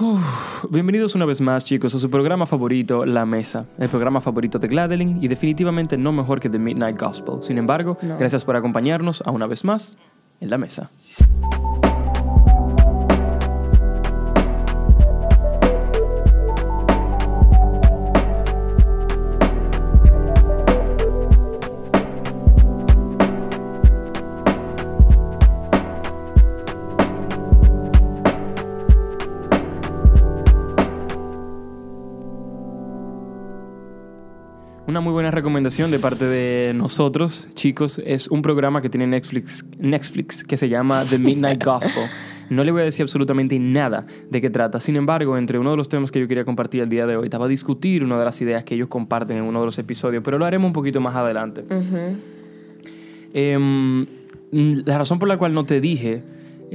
Uf, bienvenidos una vez más, chicos, a su programa favorito, La Mesa, el programa favorito de Gladeline y definitivamente no mejor que The Midnight Gospel. Sin embargo, No. gracias por acompañarnos a una vez más en La Mesa. Muy buena recomendación de parte de nosotros, chicos, es un programa que tiene Netflix, Netflix que se llama The Midnight Gospel. No le voy a decir absolutamente nada de qué trata. Sin embargo, entre uno de los temas que yo quería compartir el día de hoy, estaba a discutir una de las ideas que ellos comparten en uno de los episodios, pero lo haremos un poquito más adelante. Em, la razón por la cual no te dije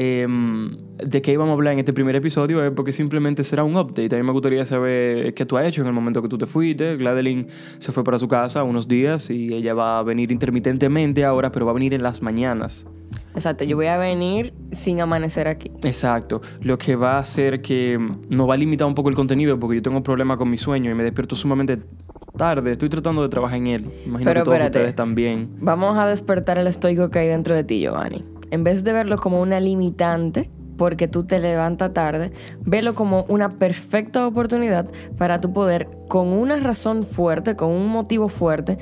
em, de qué íbamos a hablar en este primer episodio es porque simplemente será un update. A mí me gustaría saber qué tú has hecho en el momento que tú te fuiste. Gladeline se fue para su casa unos días y ella va a venir intermitentemente ahora, pero va a venir en las mañanas. Exacto, yo voy a venir sin amanecer aquí. Exacto. Lo que va a hacer que mm, nos va a limitar un poco el contenido porque yo tengo un problema con mi sueño y me despierto sumamente tarde. Estoy tratando de trabajar en él. Imagino Pero que todos espérate. ustedes también. Vamos a despertar el estoico que hay dentro de ti, Giovanni. En vez de verlo como una limitante, porque tú te levantas tarde, velo como una perfecta oportunidad para tú poder, con una razón fuerte, con un motivo fuerte,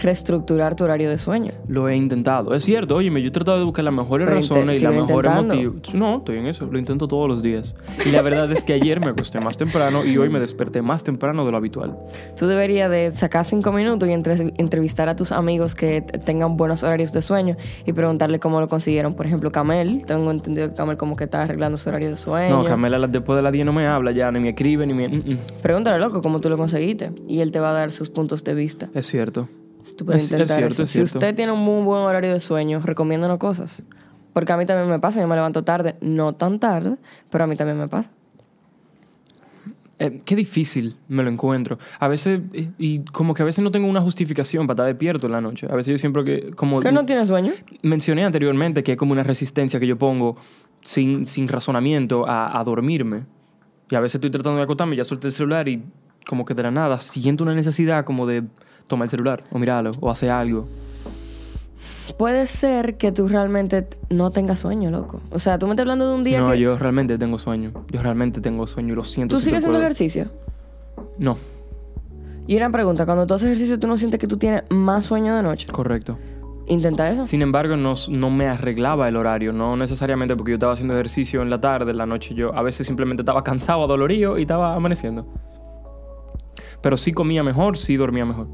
reestructurar tu horario de sueño. Lo he intentado. Es cierto, óyeme, yo he tratado de buscar las mejores Pero razones y las mejores motivos. No, estoy en eso. Lo intento todos los días. Y la verdad es que ayer me acosté más temprano y hoy me desperté más temprano de lo habitual. Tú deberías de sacar cinco minutos y entre- entrevistar a tus amigos que tengan buenos horarios de sueño y preguntarle cómo lo consiguieron. Por ejemplo, Camel. Tengo entendido que Camel como que está arreglando su horario de sueño. No, Camela la- después de las 10 no me habla ya, ni me escribe, ni me... mm, mm. Pregúntale, loco, cómo tú lo conseguiste. Y él te va a dar sus puntos de vista. Es cierto. Tú puedes Es- es intentar cierto, eso. es Si usted tiene un muy buen horario de sueño, recomiéndanos cosas. Porque a mí también me pasa. Yo me levanto tarde. No tan tarde, pero a mí también me pasa. Eh, qué difícil me lo encuentro. A veces, y, y como que a veces no tengo una justificación para estar despierto en la noche. A veces yo siempre que, como ¿Que no tienes sueño? mencioné anteriormente, que es como una resistencia que yo pongo sin, sin razonamiento a, a dormirme. Y a veces estoy tratando de acostarme, ya solté el celular y como que de la nada siento una necesidad como de tomar el celular o mirarlo o hacer algo. Puede ser que tú realmente no tengas sueño, loco. O sea, tú me estás hablando de un día No, que... yo realmente tengo sueño. Yo realmente tengo sueño y lo siento. ¿Tú si sigues haciendo ejercicio? No, Y una pregunta. Cuando tú haces ejercicio, ¿tú no sientes que tú tienes más sueño de noche? correcto. Intenta eso. Sin embargo, no, no me arreglaba el horario, no necesariamente porque yo estaba haciendo ejercicio en la tarde, en la noche yo a veces simplemente estaba cansado, adolorido y estaba amaneciendo. Pero sí comía mejor, sí dormía mejor.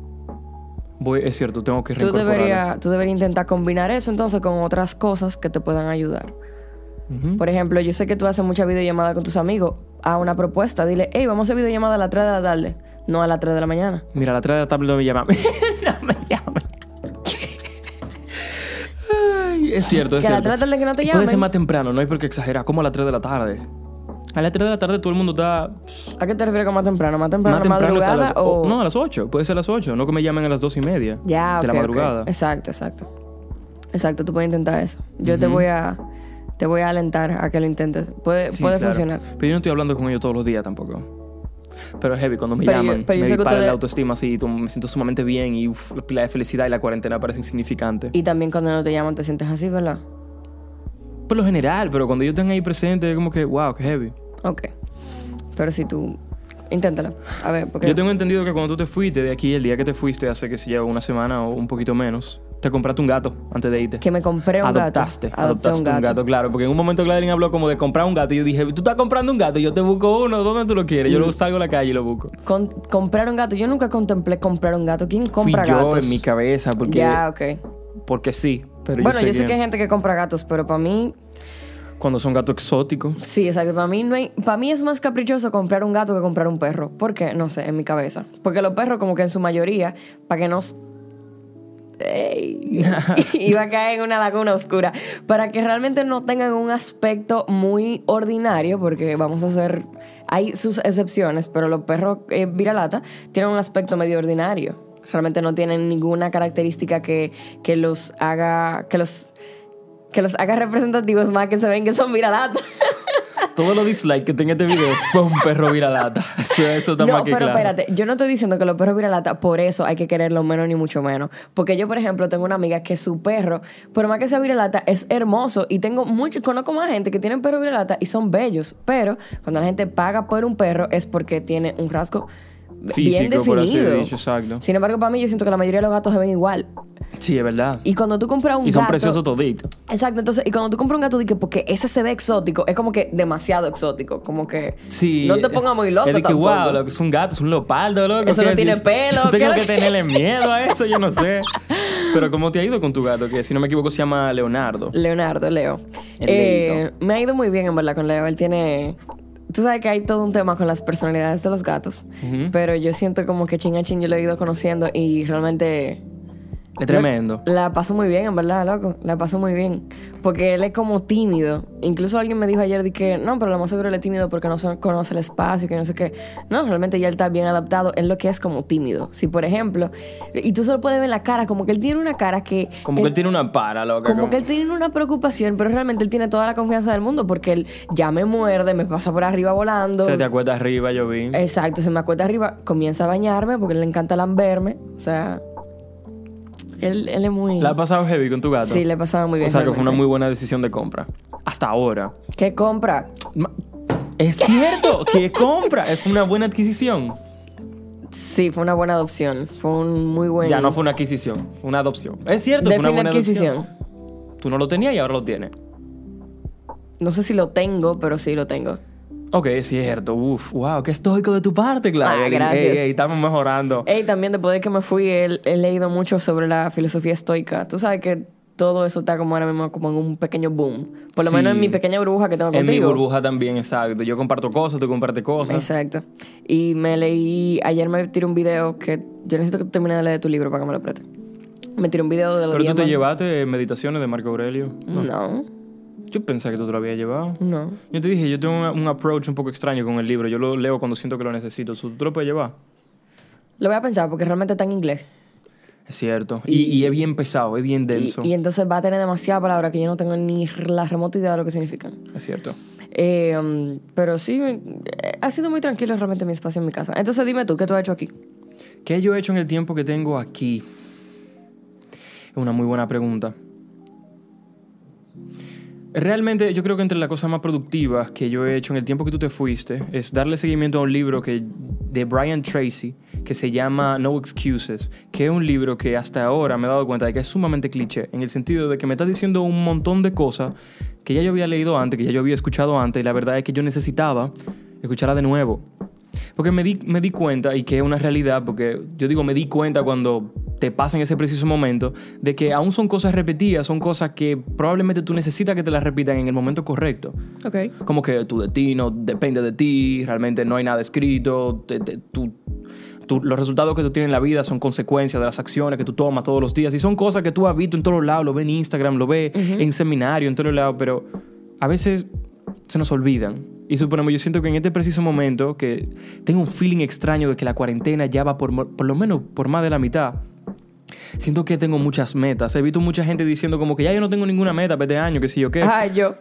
Voy, es cierto, tengo que Tú deberías, tú deberías intentar combinar eso entonces con otras cosas que te puedan ayudar. Por ejemplo, yo sé que tú haces mucha videollamada con tus amigos. Haz una propuesta. Dile, hey, vamos a hacer videollamada a las 3 de la tarde, no a las 3 de la mañana. Mira, a las 3 de la tarde no me llaman. no me llaman. Ay, es cierto, es Que a las cierto. 3 de la tarde que no te Puede ser más temprano, no hay por qué exagerar, como a las 3 de la tarde. A las 3 de la tarde todo el mundo está ¿A qué te refieres con más temprano? ¿Más temprano más temprano es a madrugada las, o...? o- No, a las 8. Puede ser a las 8. No que me llamen a las 2 y media Ya, de la madrugada. Exacto, exacto. Exacto, tú puedes intentar eso. Yo te Ujú. voy a... Te voy a alentar a que lo intentes. Puede, Sí, puede claro. funcionar. Pero yo no estoy hablando con ellos todos los días tampoco. Pero es heavy cuando me Pero yo- llaman. pero yo me sé que dispara ustedes- la autoestima así. Me siento sumamente bien y uf, la de felicidad y la cuarentena parece insignificante. Y también cuando no te llaman te sientes así, ¿verdad? Por lo general, pero cuando yo estén ahí presente, es como que, wow, qué heavy. Ok. Pero si tú... Inténtalo. A ver, porque... Yo tengo entendido que cuando tú te fuiste de aquí, el día que te fuiste, hace que se lleva una semana o un poquito menos, te compraste un gato antes de irte. Que me compré un adoptaste, gato. Adopté adoptaste un gato. claro. Porque en un momento Gladeline habló como de comprar un gato. Y yo dije, tú estás comprando un gato, yo te busco uno, ¿dónde tú lo quieres? Mm. Yo lo salgo a la calle y lo busco. Con- comprar un gato. Yo nunca contemplé comprar un gato. ¿Quién compra Fui yo gatos? en mi cabeza porque, Ya, ok. porque sí. Pero Bueno, yo sé, que, hay gente que compra gatos, pero para mí... cuando son gatos exóticos, Sí, exacto. Para mí, no hay, para mí es más caprichoso comprar un gato que comprar un perro. ¿Por qué? No sé, en mi cabeza. Porque los perros como que en su mayoría, para que no... s- Ey, iba a caer en una laguna oscura. Para que realmente no tengan un aspecto muy ordinario, porque vamos a hacer... Hay sus excepciones, pero los perros eh, viralata tienen un aspecto medio ordinario. Realmente no tienen ninguna característica que, que los haga... Que los, que los haga representativos más que se ven que son viralatas. todos los dislikes que tenga este video fue un perro viralata. Eso, eso está No, más que pero claro. espérate, yo no estoy diciendo que los perros viralata, por eso hay que quererlo menos ni mucho menos. Porque yo, por ejemplo, tengo una amiga que su perro, por más que sea viralata, es hermoso. Y tengo mucho, conozco más gente que tienen perro viralata y son bellos. Pero cuando la gente paga por un perro es porque tiene un rasgo bien Físico, por así definido. dicho, exacto. Sin embargo, para mí, yo siento que la mayoría de los gatos se ven igual. Sí, es verdad. Y cuando tú compras un Y son gato. preciosos toditos. Exacto, entonces, y cuando tú compras un gato, dije, porque ese se ve exótico, es como que demasiado exótico. Como que. Sí. No te pongas muy loco. Es de que, wow, lo que es un gato, es un leopardo, loco. Eso no ¿qué tiene pelo, tengo ¿qué que que- tenerle miedo a eso, yo no sé. Pero ¿cómo te ha ido con tu gato? Que si no me equivoco se llama Leonardo. Leonardo, Leo. El Eh, me ha ido muy bien, en verdad, con Leo. Él tiene. Tú sabes que hay todo un tema con las personalidades de los gatos. Pero yo siento como que chin a chin yo lo he ido conociendo y realmente. Es tremendo. La paso muy bien, en verdad, loco. La paso muy bien. Porque él es como tímido. Incluso alguien me dijo ayer de que no, pero lo más seguro él es tímido porque no se- conoce el espacio y que no sé qué. No, realmente ya él está bien adaptado en lo que es como tímido. Si, por ejemplo, y tú solo puedes ver la cara, como que él tiene una cara que. Como que él tiene una para, loca. Como que él tiene una preocupación, pero realmente él tiene toda la confianza del mundo porque él ya me muerde, me pasa por arriba volando. Se te acuesta arriba, yo vi. Exacto, se me acuesta arriba, comienza a bañarme porque le encanta lamberme. O sea, él, él es muy... ¿La has pasado heavy con tu gato? Sí, le pasaba muy bien. O sea, que fue una muy buena decisión de compra. Hasta ahora. ¿Qué compra? Ma- Es cierto, que compra. Es una buena adquisición. Sí, fue una buena adopción. Fue un muy buen... Ya no fue una adquisición, fue una adopción. Es cierto, fue una buena adquisición. adquisición. Tú no lo tenías y ahora lo tienes. No sé si lo tengo, pero sí lo tengo. Ok, es cierto. Uf, wow, qué estoico de tu parte, Claudia. Ah, gracias. Ey, ey, estamos mejorando. Ey, también después de que me fui, he, he leído mucho sobre la filosofía estoica. Tú sabes que todo eso está como ahora mismo como en un pequeño boom. Por lo Sí. menos en mi pequeña burbuja que tengo en mi contigo. burbuja también, exacto. Yo comparto cosas, tú compartes cosas. Exacto. Y me leí, ayer me tiré un video que yo necesito que tú termines de leer tu libro para que me lo preste. Me tiré un video de los Pero tú te llevaste meditaciones de Marco Aurelio. No, Yo pensé que tú te lo habías llevado. no. Yo te dije, yo tengo un, un approach un poco extraño con el libro. Yo lo leo cuando siento que lo necesito. ¿Tú te lo puedes llevar? Lo voy a pensar porque realmente está en inglés. Es cierto. Y, y es bien pesado, es bien denso. y entonces va a tener demasiadas palabras que yo no tengo ni la remota idea de lo que significan. Es cierto. Eh, um, pero sí, eh, ha sido muy tranquilo realmente mi espacio en mi casa. Entonces dime tú, ¿qué tú has hecho aquí? ¿Qué yo he hecho en el tiempo que tengo aquí? Es una muy buena pregunta. Realmente yo creo que entre las cosas más productivas que yo he hecho en el tiempo que tú te fuiste es darle seguimiento a un libro que, de Brian Tracy que se llama No Excuses, que es un libro que hasta ahora me he dado cuenta de que es sumamente cliché, en el sentido de que me está diciendo un montón de cosas que ya yo había leído antes, que ya yo había escuchado antes, y la verdad es que yo necesitaba escucharla de nuevo. Porque me di, me di cuenta, y que es una realidad, porque yo digo me di cuenta cuando te pasa en ese preciso momento, de que aún son cosas repetidas, son cosas que probablemente tú necesitas que te las repitan en el momento correcto. Ok. Como que tu destino depende de ti, realmente no hay nada escrito, te- te- tú- tú- los resultados que tú tienes en la vida son consecuencias de las acciones que tú tomas todos los días y son cosas que tú has visto en todos lados, lo ves en Instagram, lo ves en seminario, en todos lados, pero a veces se nos olvidan. Y suponemos, yo siento que en este preciso momento, que tengo un feeling extraño de que la cuarentena ya va por, por lo menos por más de la mitad. Siento que tengo muchas metas. He visto mucha gente diciendo como que ya yo no tengo ninguna meta para este año, que si yo qué. Ah, yo.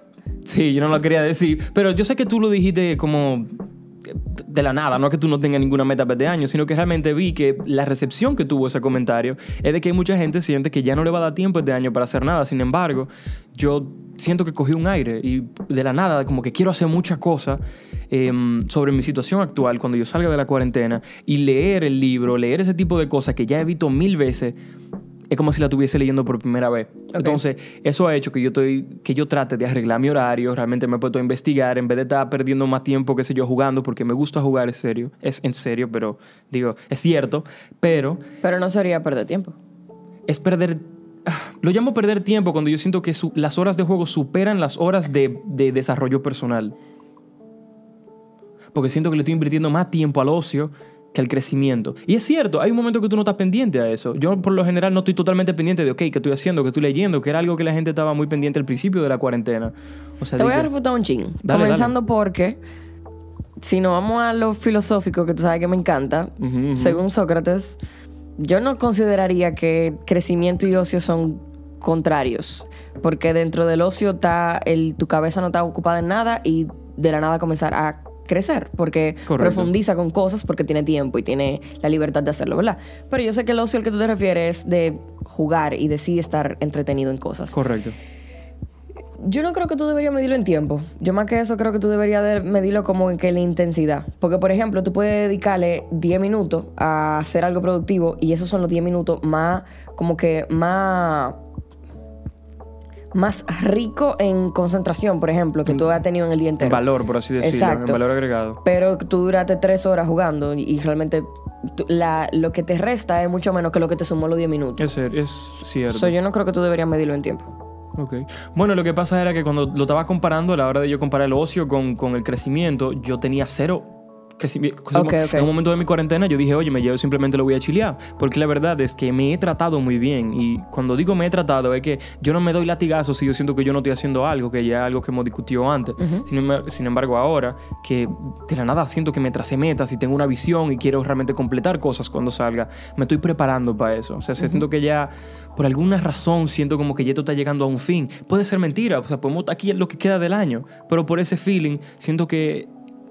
Sí, yo no lo quería decir. Pero yo sé que tú lo dijiste como de la nada, no es que tú no tengas ninguna meta para este año, sino que realmente vi que la recepción que tuvo ese comentario es de que mucha gente siente que ya no le va a dar tiempo este año para hacer nada. Sin embargo, yo siento que cogí un aire y de la nada como que quiero hacer muchas cosas em, sobre mi situación actual cuando yo salga de la cuarentena y leer el libro, leer ese tipo de cosas que ya he visto mil veces es como si la estuviese leyendo por primera vez. Entonces, eso ha hecho que yo, estoy, que yo trate de arreglar mi horario, realmente me he puesto a investigar en vez de estar perdiendo más tiempo, qué sé yo, jugando, porque me gusta jugar en serio. Es en serio, pero digo, es cierto, pero Pero no sería perder tiempo. es perder... ah, Lo llamo perder tiempo cuando yo siento que su- las horas de juego superan las horas de, de desarrollo personal. Porque siento que le estoy invirtiendo más tiempo al ocio que al crecimiento. Y es cierto, hay un momento que tú no estás pendiente a eso. Yo por lo general no estoy totalmente pendiente de, ok, ¿qué estoy haciendo? ¿Qué estoy leyendo? Que era algo que la gente estaba muy pendiente al principio de la cuarentena. O sea, Te voy a refutar un chin. Dale, Comenzando porque, si nos vamos a lo filosófico, que tú sabes que me encanta, según Sócrates, yo no consideraría que crecimiento y ocio son contrarios. Porque dentro del ocio está el, tu cabeza no está ocupada en nada y de la nada comenzar a crecer, porque Correcto. profundiza con cosas, porque tiene tiempo y tiene la libertad de hacerlo, ¿verdad? Pero yo sé que el ocio al que tú te refieres es de jugar y de sí estar entretenido en cosas. Correcto. Yo no creo que tú deberías medirlo en tiempo. Yo más que eso creo que tú deberías de medirlo como en que la intensidad. Porque, por ejemplo, tú puedes dedicarle 10 minutos a hacer algo productivo y esos son los 10 minutos más, como que más más rico en concentración, por ejemplo, que tú has tenido en el día En entero. valor, por así decirlo. Exacto. En valor agregado. Pero tú duraste tres horas jugando y, y realmente la- lo que te resta es mucho menos que lo que te sumó los 10 minutos. Es, es cierto. So, yo no creo que tú deberías medirlo en tiempo. Ok. Bueno, lo que pasa era que cuando lo estaba comparando, a la hora de yo comparar el ocio con, con el crecimiento, yo tenía cero crecimiento. Ok, ok. En un momento de mi cuarentena yo dije, oye, me yo simplemente lo voy a chilear. Porque la verdad es que me he tratado muy bien. Y cuando digo me he tratado, es que yo no me doy latigazos si yo siento que yo no estoy haciendo algo, que ya es algo que hemos discutido antes. sin, embar- sin embargo, ahora, que de la nada siento que me tracé metas y tengo una visión y quiero realmente completar cosas cuando salga, me estoy preparando para eso. O sea, siento que ya, por alguna razón, siento como que ya esto está llegando a un fin. Puede ser mentira, o sea, podemos aquí en lo que queda del año, pero por ese feeling, siento que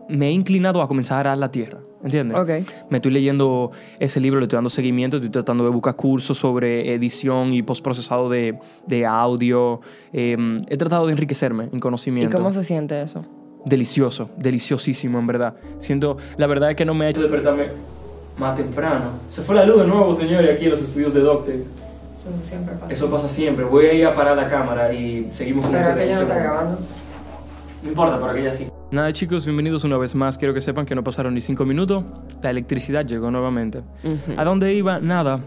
me he inclinado a comenzar a arar la tierra. ¿Entiendes? Ok. Me estoy leyendo ese libro, le estoy dando seguimiento, estoy tratando de buscar cursos sobre edición y postprocesado de, de audio. Eh, he tratado de enriquecerme en ¿Y conocimiento. cómo se siente eso? Delicioso, deliciosísimo, en verdad. Siento, la verdad es que no me ha hecho despertarme más temprano. Se fue la luz de nuevo, señores, aquí en los estudios de Doctor. Eso siempre pasa. Eso pasa siempre. Voy a ir a parar la cámara y seguimos con Pero esta que ya no está grabando. No importa, para que ella sí. Nada, chicos, bienvenidos una vez más. Quiero que sepan que no pasaron ni cinco minutos. La electricidad llegó nuevamente. ¿A dónde iba? Nada.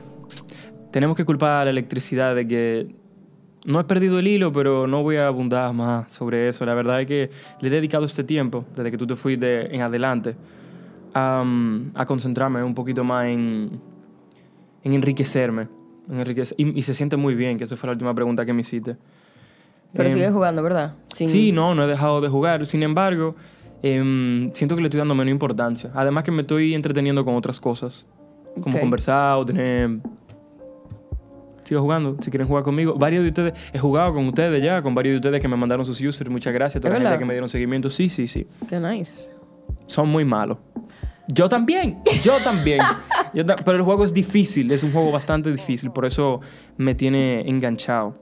Tenemos que culpar a la electricidad de que no he perdido el hilo, pero no voy a abundar más sobre eso. La verdad es que le he dedicado este tiempo, desde que tú te fuiste en adelante, a, a concentrarme un poquito más en, en enriquecerme. En enriquecer- y, y se siente muy bien, que esa fue la última pregunta que me hiciste. Pero Em, sigues jugando, ¿verdad? Sin- Sí, no, no he dejado de jugar. Sin embargo, em, siento que le estoy dando menos importancia. Además que me estoy entreteniendo con otras cosas. Como conversar o tener... Sigo jugando, si quieren jugar conmigo. Varios de ustedes, he jugado con ustedes ya, con varios de ustedes que me mandaron sus users. Muchas gracias a toda ¿Es la gente que me dieron seguimiento. Sí, sí, sí. Qué nice. Son muy malos. Yo también, yo también. Yo ta- pero el juego es difícil, es un juego bastante difícil, por eso me tiene enganchado.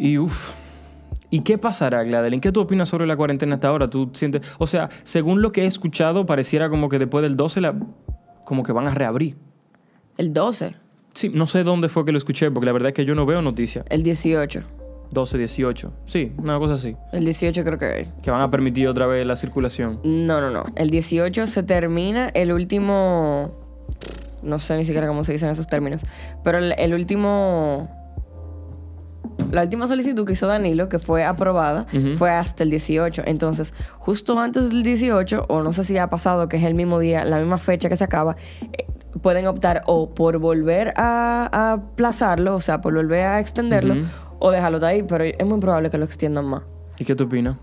Y uff. ¿Y qué pasará, Gladeline? ¿Qué tú opinas sobre la cuarentena hasta ahora? ¿Tú sientes, o sea, según lo que he escuchado, pareciera como que después del 12 la, como que van a reabrir. El 12. Sí, no sé dónde fue que lo escuché, porque la verdad es que yo no veo noticias. El 18. 12, 18. Sí, una cosa así. El 18 creo que... Que van a permitir otra vez la circulación. No, no, no. El 18 se termina el último... No sé ni siquiera cómo se dicen esos términos. Pero el, el último... La última solicitud que hizo Danilo, que fue aprobada, fue hasta el 18. Entonces, justo antes del 18, o no sé si ha pasado, que es el mismo día, la misma fecha que se acaba, eh, pueden optar o por volver a, a aplazarlo, o sea, por volver a extenderlo, o dejarlo de ahí, pero es muy probable que lo extiendan más. ¿Y qué tú opinas?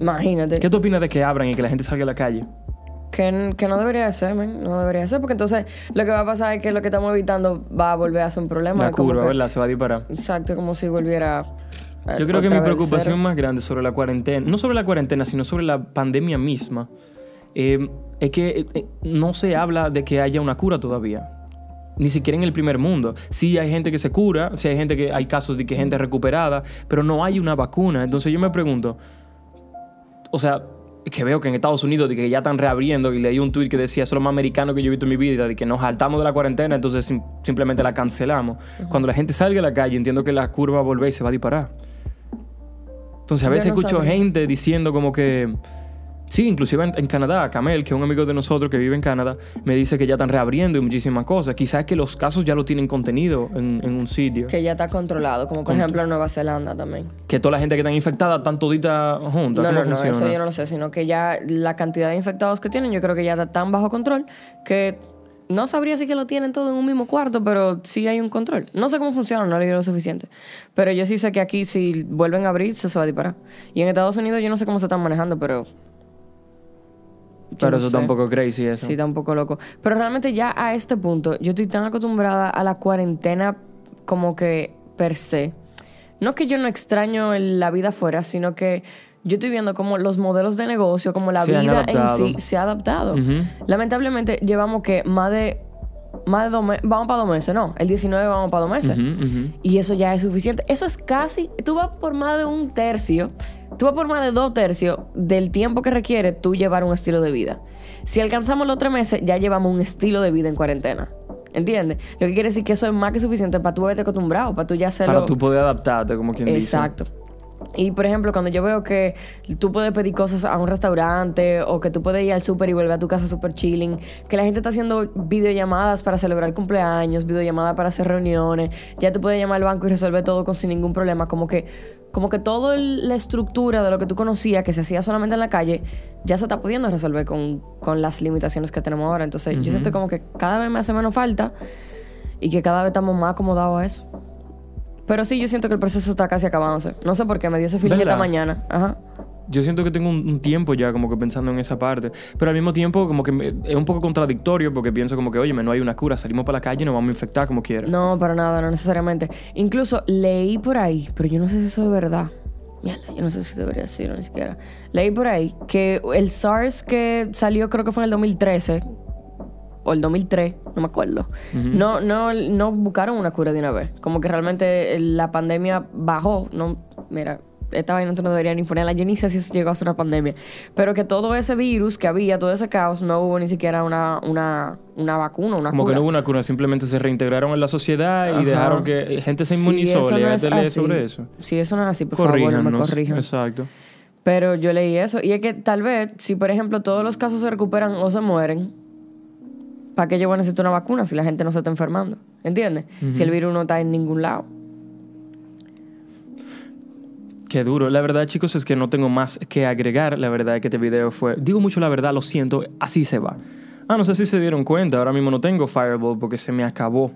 Imagínate. ¿Qué tú opinas de que abran y que la gente salga a la calle? Que, que no debería ser, man. No debería ser, porque entonces lo que va a pasar es que lo que estamos evitando va a volver a ser un problema. La curva, ¿verdad? Se va a disparar. Exacto, como si volviera. eh, Yo creo que mi preocupación más grande sobre la cuarentena, no sobre la cuarentena, sino sobre la pandemia misma, eh, es que eh, eh, no se habla de que haya una cura todavía. Ni siquiera en el primer mundo. Sí hay gente que se cura, sí hay gente que hay casos de que gente recuperada, pero no hay una vacuna. Entonces yo me pregunto, o sea, que veo que en Estados Unidos de que ya están reabriendo y leí un tweet que decía, eso es lo más americano que yo he visto en mi vida, de que nos saltamos de la cuarentena, entonces sim- simplemente la cancelamos. Cuando la gente salga a la calle, entiendo que la curva va a volver y se va a disparar. Entonces a veces no escucho sabía. gente diciendo como que... Sí, inclusive en, en Canadá, Camel, que es un amigo de nosotros que vive en Canadá, me dice que ya están reabriendo y muchísimas cosas. Quizás que los casos ya lo tienen contenido en, en un sitio. Que ya está controlado, como por Contro- ejemplo en Nueva Zelanda también. Que toda la gente que está infectada están todita juntas. No, ¿Cómo no, no, funciona? eso yo no lo sé, sino que ya la cantidad de infectados que tienen, yo creo que ya está tan bajo control que no sabría si que lo tienen todo en un mismo cuarto, pero sí hay un control. No sé cómo funciona, no le digo lo suficiente. Pero yo sí sé que aquí si vuelven a abrir, se, se va a disparar. Y en Estados Unidos yo no sé cómo se están manejando, pero... Pero no eso sé. está un poco crazy eso. Sí, está un poco loco. Pero realmente ya a este punto, yo estoy tan acostumbrada a la cuarentena como que per se. No que yo no extraño la vida afuera, sino que yo estoy viendo cómo los modelos de negocio, como la Se vida en sí se ha adaptado. Lamentablemente llevamos que más de, más de dos meses, vamos para dos meses, no, el 19 vamos para dos meses. Y eso ya es suficiente. Eso es casi, tú vas por más de un tercio, tú vas por más de dos tercios del tiempo que requiere tú llevar un estilo de vida. Si alcanzamos los tres meses, ya llevamos un estilo de vida en cuarentena. ¿Entiendes? Lo que quiere decir que eso es más que suficiente para tú haberte acostumbrado, para tú ya hacerlo. Para tú poder adaptarte, como quien dice. Exacto. Y por ejemplo, cuando yo veo que tú puedes pedir cosas a un restaurante o que tú puedes ir al súper y volver a tu casa súper chilling, que la gente está haciendo videollamadas para celebrar cumpleaños, videollamadas para hacer reuniones, ya tú puedes llamar al banco y resolver todo con sin ningún problema, como que como que toda la estructura de lo que tú conocías que se hacía solamente en la calle ya se está pudiendo resolver con, con las limitaciones que tenemos ahora. Entonces, yo siento como que cada vez me hace menos falta y que cada vez estamos más acomodados a eso. Pero sí, yo siento que el proceso está casi acabándose. No sé por qué, me dio ese feeling esta mañana. Ajá. Yo siento que tengo un, un tiempo ya como que pensando en esa parte. Pero al mismo tiempo como que me- es un poco contradictorio porque pienso como que, oye, no hay una cura. Salimos para la calle y nos vamos a infectar como quieran. No, para nada, no necesariamente. Incluso leí por ahí, pero yo no sé si eso es verdad. Mierda, yo no sé si debería decirlo ni siquiera. Leí por ahí que el SARS que salió creo que fue en el 2013 o el 2003, no me acuerdo. no, no, no buscaron una cura de una vez. Como que realmente la pandemia bajó. No, mira, esta vaina no debería ni ponerla. Yo ni sé si eso llegó a ser una pandemia. Pero que todo ese virus que había, todo ese caos, no hubo ni siquiera una, una, una vacuna, una Como cura. que no hubo una cura, simplemente se reintegraron en la sociedad y dejaron que gente se Si inmunizó. eso no es sobre eso. Si eso no es así, por favor, no me corrijan. Exacto. Pero yo leí eso. Y es que tal vez, si por ejemplo todos los casos se recuperan o se mueren, ¿para qué yo voy a necesitar una vacuna si la gente no se está enfermando? ¿Entiendes? Si el virus no está en ningún lado. Qué duro. La verdad, chicos, es que no tengo más que agregar. La verdad es que este video fue... Digo mucho la verdad, lo siento, así se va. Ah, no sé si se dieron cuenta. Ahora mismo no tengo Fireball porque se me acabó.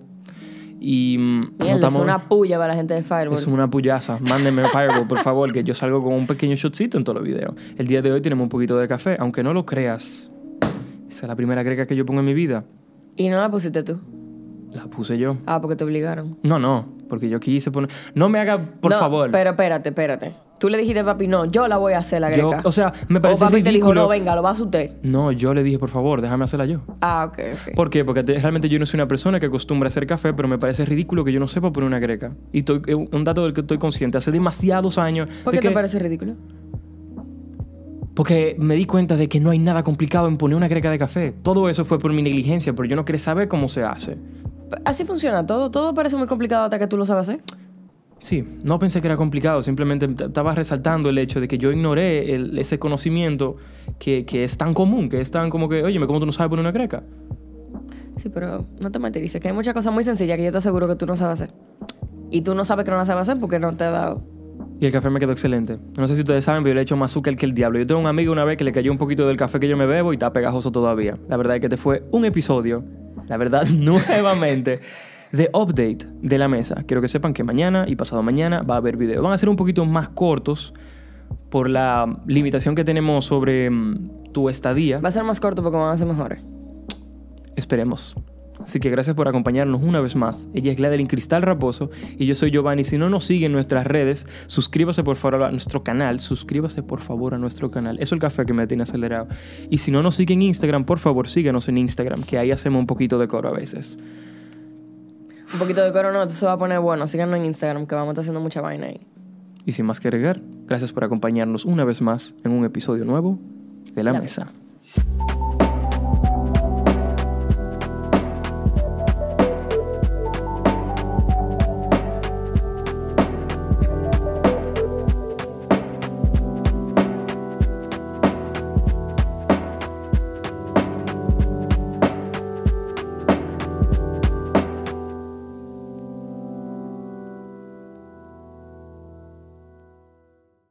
Y... mm, no Mierda, es estamos- una puya para la gente de Fireball. Es una puyaza. Mándenme Fireball, por favor, que yo salgo con un pequeño shotcito en todos los videos. El día de hoy tenemos un poquito de café, aunque no lo creas. Esa es la primera greca que yo pongo en mi vida. Y no la pusiste tú. La puse yo. Ah, porque te obligaron. No, no, porque yo quise poner... No me haga, por No, favor. Pero espérate, espérate. Tú le dijiste papi, no, yo la voy a hacer la Yo- greca. o sea, me parece O papi te dijo, ridículo. no, venga, lo va a hacer usted. No, yo le dije, por favor, déjame hacerla yo. Ah, ok, ok. ¿Por qué? Porque te- realmente yo no soy una persona que acostumbra a hacer café, pero me parece ridículo que yo no sepa poner una greca. Y estoy- es un dato del que estoy consciente. Hace demasiados años... ¿Por de qué te que- parece ridículo? Porque me di cuenta de que no hay nada complicado en poner una greca de café. Todo eso fue por mi negligencia, pero yo no quería saber cómo se hace. Así funciona. Todo, todo parece muy complicado hasta que tú lo sabes hacer. Sí, no pensé que era complicado, simplemente estaba resaltando el hecho de que yo ignoré el- ese conocimiento que, que es tan común, que es tan como que, oye, ¿cómo tú no sabes poner una greca? Sí, pero no te materices, que hay muchas cosas muy sencillas que yo te aseguro que tú no sabes hacer. Y tú no sabes que no las sabes hacer porque no te ha dado. Y el café me quedó excelente. No sé si ustedes saben, pero yo le he hecho más azúcar que el diablo. Yo tengo un amigo una vez que le cayó un poquito del café que yo me bebo y está pegajoso todavía. La verdad es que este fue un episodio, la verdad, nuevamente, de update de la mesa. Quiero que sepan que mañana y pasado mañana va a haber video. Van a ser un poquito más cortos por la limitación que tenemos sobre mm, tu estadía. Va a ser más corto porque van a ser mejores. Esperemos. Así que gracias por acompañarnos una vez más. Ella es Gladeline Cristal Raposo y yo soy Giovanni. Si no nos sigue en nuestras redes, suscríbase por favor a nuestro canal. Suscríbase por favor a nuestro canal. Eso es el café que me tiene acelerado. Y si no nos sigue en Instagram, por favor síganos en Instagram, que ahí hacemos un poquito de coro a veces. Un poquito de coro no, esto se va a poner bueno. Síganos en Instagram que vamos a estar haciendo mucha vaina ahí. Y sin más que agregar, gracias por acompañarnos una vez más en un episodio nuevo de La, La Mesa.